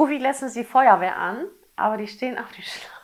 rufe lässt uns die Feuerwehr an, aber die stehen auf dem Schlauch.